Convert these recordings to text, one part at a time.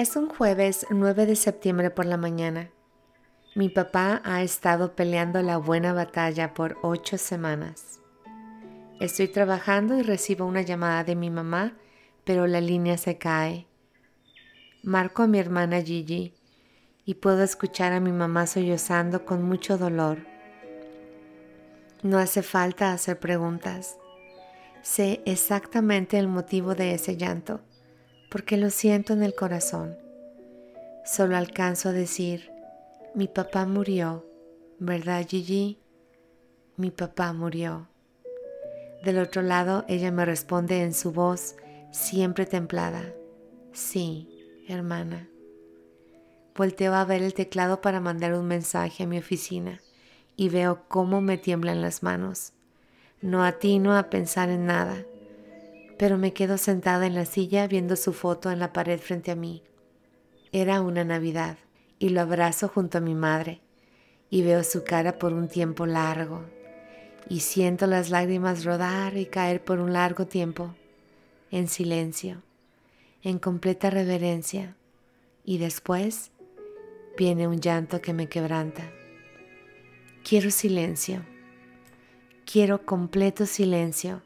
Es un jueves 9 de septiembre por la mañana. Mi papá ha estado peleando la buena batalla por ocho semanas. Estoy trabajando y recibo una llamada de mi mamá, pero la línea se cae. Marco a mi hermana Gigi y puedo escuchar a mi mamá sollozando con mucho dolor. No hace falta hacer preguntas. Sé exactamente el motivo de ese llanto porque lo siento en el corazón. Solo alcanzo a decir, mi papá murió, ¿verdad Gigi? Mi papá murió. Del otro lado ella me responde en su voz siempre templada, sí, hermana. Volteo a ver el teclado para mandar un mensaje a mi oficina y veo cómo me tiemblan las manos. No atino a pensar en nada pero me quedo sentada en la silla viendo su foto en la pared frente a mí. Era una Navidad y lo abrazo junto a mi madre y veo su cara por un tiempo largo y siento las lágrimas rodar y caer por un largo tiempo, en silencio, en completa reverencia y después viene un llanto que me quebranta. Quiero silencio, quiero completo silencio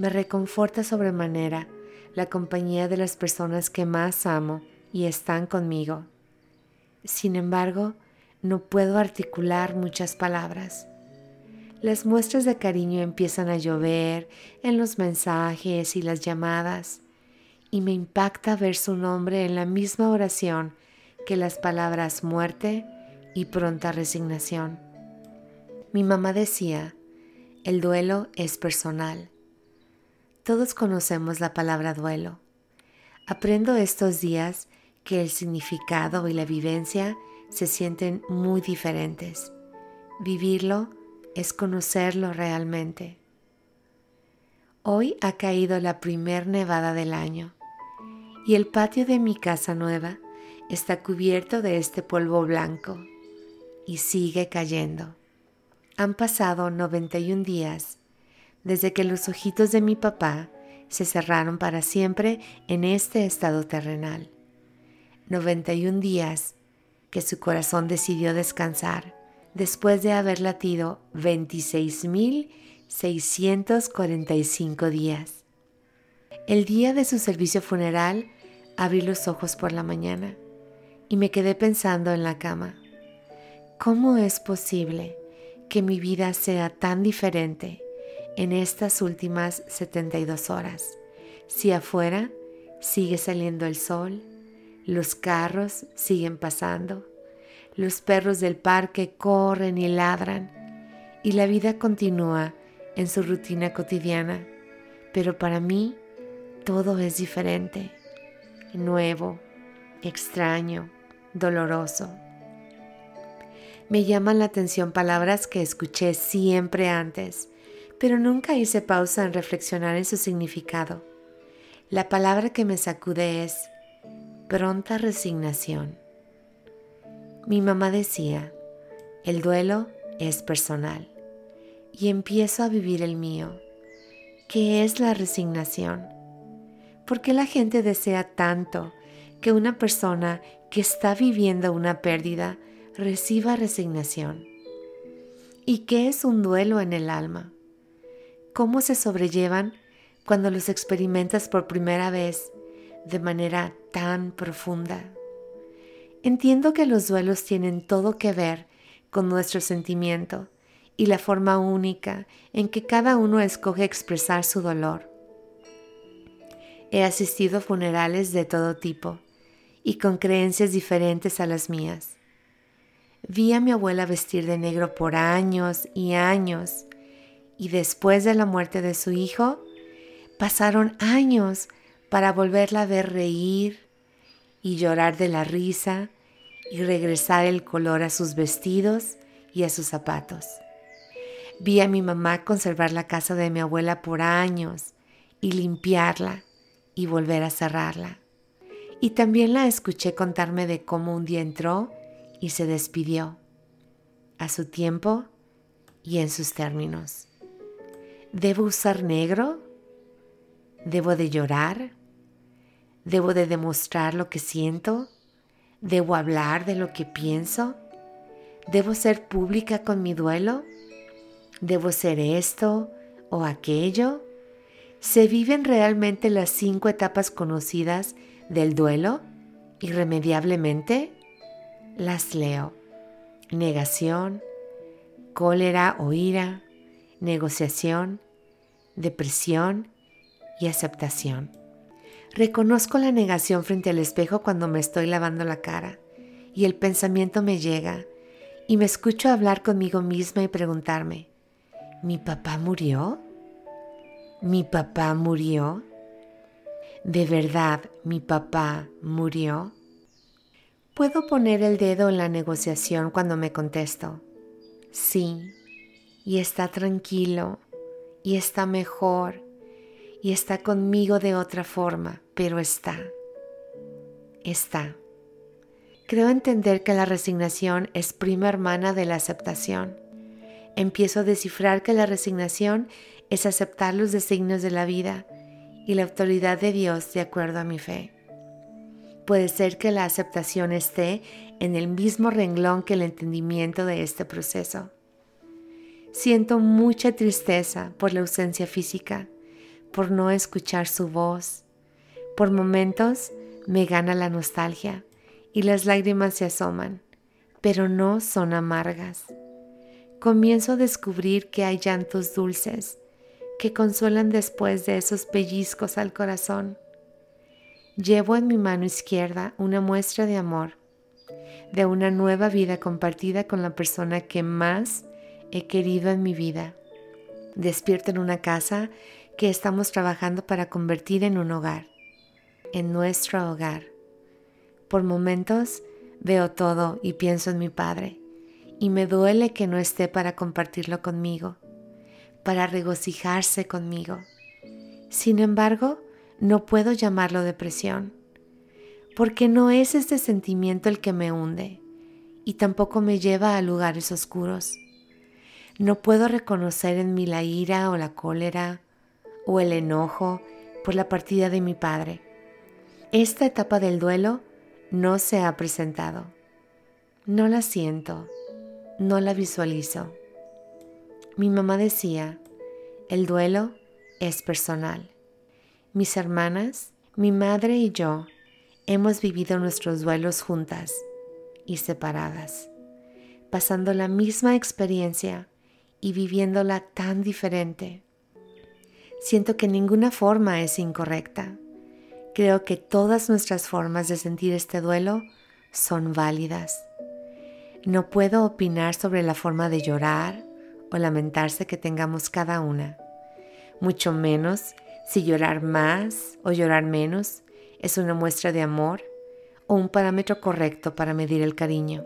me reconforta sobremanera la compañía de las personas que más amo y están conmigo. Sin embargo, no puedo articular muchas palabras. Las muestras de cariño empiezan a llover en los mensajes y las llamadas, y me impacta ver su nombre en la misma oración que las palabras muerte y pronta resignación. Mi mamá decía, el duelo es personal. Todos conocemos la palabra duelo. Aprendo estos días que el significado y la vivencia se sienten muy diferentes. Vivirlo es conocerlo realmente. Hoy ha caído la primer nevada del año y el patio de mi casa nueva está cubierto de este polvo blanco y sigue cayendo. Han pasado 91 días desde que los ojitos de mi papá se cerraron para siempre en este estado terrenal. 91 días que su corazón decidió descansar después de haber latido 26.645 días. El día de su servicio funeral abrí los ojos por la mañana y me quedé pensando en la cama. ¿Cómo es posible que mi vida sea tan diferente en estas últimas 72 horas. Si afuera sigue saliendo el sol, los carros siguen pasando, los perros del parque corren y ladran y la vida continúa en su rutina cotidiana, pero para mí todo es diferente, nuevo, extraño, doloroso. Me llaman la atención palabras que escuché siempre antes pero nunca hice pausa en reflexionar en su significado. La palabra que me sacude es pronta resignación. Mi mamá decía, el duelo es personal y empiezo a vivir el mío. ¿Qué es la resignación? ¿Por qué la gente desea tanto que una persona que está viviendo una pérdida reciba resignación? ¿Y qué es un duelo en el alma? Cómo se sobrellevan cuando los experimentas por primera vez de manera tan profunda. Entiendo que los duelos tienen todo que ver con nuestro sentimiento y la forma única en que cada uno escoge expresar su dolor. He asistido a funerales de todo tipo y con creencias diferentes a las mías. Vi a mi abuela vestir de negro por años y años y después de la muerte de su hijo, pasaron años para volverla a ver reír y llorar de la risa y regresar el color a sus vestidos y a sus zapatos. Vi a mi mamá conservar la casa de mi abuela por años y limpiarla y volver a cerrarla. Y también la escuché contarme de cómo un día entró y se despidió, a su tiempo y en sus términos. ¿Debo usar negro? ¿Debo de llorar? ¿Debo de demostrar lo que siento? ¿Debo hablar de lo que pienso? ¿Debo ser pública con mi duelo? ¿Debo ser esto o aquello? ¿Se viven realmente las cinco etapas conocidas del duelo irremediablemente? Las leo. Negación, cólera o ira, negociación, depresión y aceptación. Reconozco la negación frente al espejo cuando me estoy lavando la cara y el pensamiento me llega y me escucho hablar conmigo misma y preguntarme, ¿mi papá murió? ¿Mi papá murió? ¿De verdad mi papá murió? Puedo poner el dedo en la negociación cuando me contesto, sí, y está tranquilo, y está mejor, y está conmigo de otra forma, pero está, está. Creo entender que la resignación es prima hermana de la aceptación. Empiezo a descifrar que la resignación es aceptar los designios de la vida y la autoridad de Dios de acuerdo a mi fe. Puede ser que la aceptación esté en el mismo renglón que el entendimiento de este proceso. Siento mucha tristeza por la ausencia física, por no escuchar su voz. Por momentos me gana la nostalgia y las lágrimas se asoman, pero no son amargas. Comienzo a descubrir que hay llantos dulces que consuelan después de esos pellizcos al corazón. Llevo en mi mano izquierda una muestra de amor, de una nueva vida compartida con la persona que más he querido en mi vida. Despierto en una casa que estamos trabajando para convertir en un hogar, en nuestro hogar. Por momentos veo todo y pienso en mi Padre, y me duele que no esté para compartirlo conmigo, para regocijarse conmigo. Sin embargo, no puedo llamarlo depresión, porque no es este sentimiento el que me hunde y tampoco me lleva a lugares oscuros. No puedo reconocer en mí la ira o la cólera o el enojo por la partida de mi padre. Esta etapa del duelo no se ha presentado. No la siento, no la visualizo. Mi mamá decía, el duelo es personal. Mis hermanas, mi madre y yo hemos vivido nuestros duelos juntas y separadas, pasando la misma experiencia y viviéndola tan diferente. Siento que ninguna forma es incorrecta. Creo que todas nuestras formas de sentir este duelo son válidas. No puedo opinar sobre la forma de llorar o lamentarse que tengamos cada una, mucho menos si llorar más o llorar menos es una muestra de amor o un parámetro correcto para medir el cariño,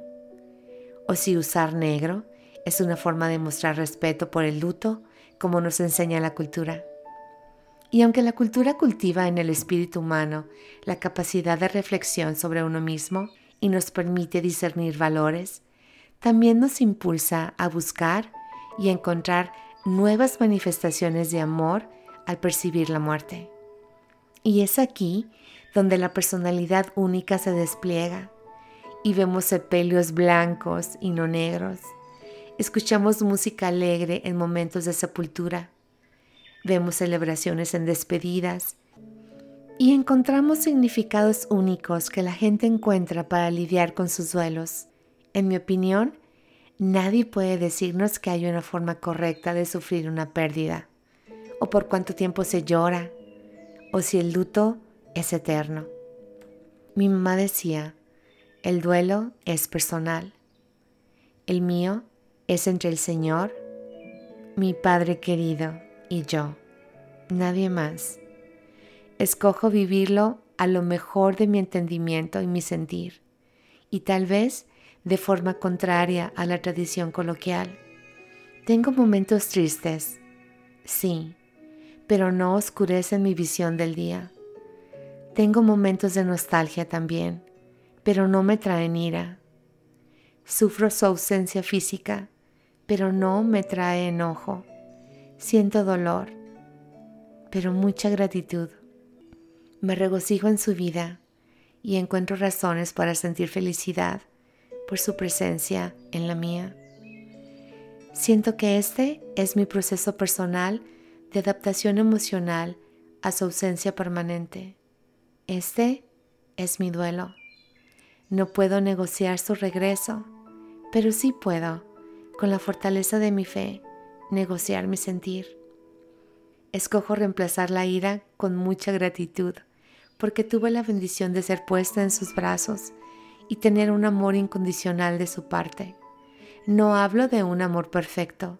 o si usar negro es una forma de mostrar respeto por el luto como nos enseña la cultura. Y aunque la cultura cultiva en el espíritu humano la capacidad de reflexión sobre uno mismo y nos permite discernir valores, también nos impulsa a buscar y encontrar nuevas manifestaciones de amor al percibir la muerte. Y es aquí donde la personalidad única se despliega y vemos sepelios blancos y no negros. Escuchamos música alegre en momentos de sepultura vemos celebraciones en despedidas y encontramos significados únicos que la gente encuentra para lidiar con sus duelos. En mi opinión, nadie puede decirnos que hay una forma correcta de sufrir una pérdida, o por cuánto tiempo se llora, o si el luto es eterno. Mi mamá decía, el duelo es personal. El mío es entre el Señor, mi Padre querido y yo, nadie más. Escojo vivirlo a lo mejor de mi entendimiento y mi sentir, y tal vez de forma contraria a la tradición coloquial. Tengo momentos tristes, sí, pero no oscurecen mi visión del día. Tengo momentos de nostalgia también, pero no me traen ira. Sufro su ausencia física, pero no me trae enojo. Siento dolor, pero mucha gratitud. Me regocijo en su vida y encuentro razones para sentir felicidad por su presencia en la mía. Siento que este es mi proceso personal de adaptación emocional a su ausencia permanente. Este es mi duelo. No puedo negociar su regreso, pero sí puedo, con la fortaleza de mi fe, negociar mi sentir. Escojo reemplazar la ira con mucha gratitud, porque tuve la bendición de ser puesta en sus brazos y tener un amor incondicional de su parte. No hablo de un amor perfecto,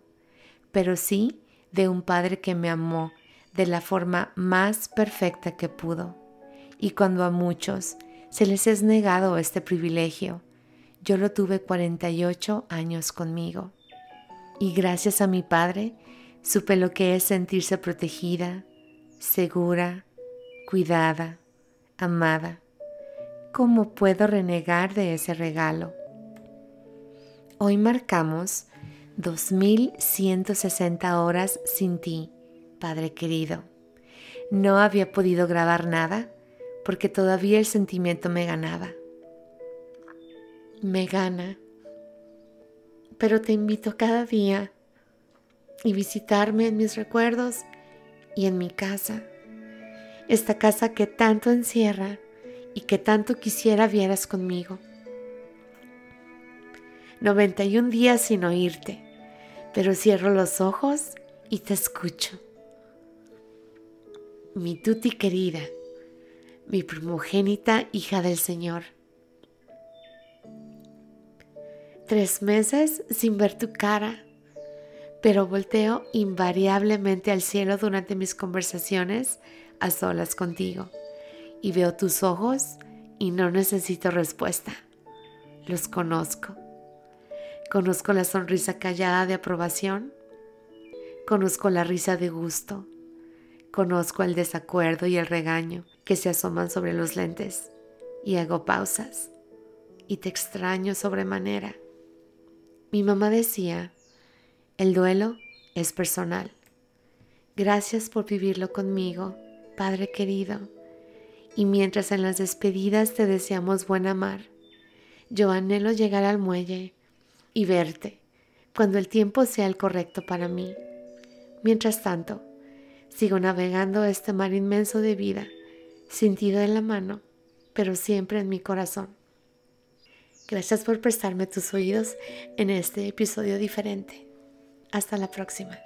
pero sí de un Padre que me amó de la forma más perfecta que pudo. Y cuando a muchos se les es negado este privilegio, yo lo tuve 48 años conmigo. Y gracias a mi Padre, supe lo que es sentirse protegida, segura, cuidada, amada. ¿Cómo puedo renegar de ese regalo? Hoy marcamos 2160 horas sin ti, Padre querido. No había podido grabar nada porque todavía el sentimiento me ganaba. Me gana. Pero te invito cada día y visitarme en mis recuerdos y en mi casa. Esta casa que tanto encierra y que tanto quisiera vieras conmigo. 91 días sin oírte, pero cierro los ojos y te escucho. Mi tuti querida, mi primogénita hija del Señor. Tres meses sin ver tu cara, pero volteo invariablemente al cielo durante mis conversaciones a solas contigo y veo tus ojos y no necesito respuesta. Los conozco. Conozco la sonrisa callada de aprobación. Conozco la risa de gusto. Conozco el desacuerdo y el regaño que se asoman sobre los lentes. Y hago pausas. Y te extraño sobremanera. Mi mamá decía, el duelo es personal. Gracias por vivirlo conmigo, Padre querido. Y mientras en las despedidas te deseamos buena mar, yo anhelo llegar al muelle y verte cuando el tiempo sea el correcto para mí. Mientras tanto, sigo navegando este mar inmenso de vida, sentido en la mano, pero siempre en mi corazón. Gracias por prestarme tus oídos en este episodio diferente. Hasta la próxima.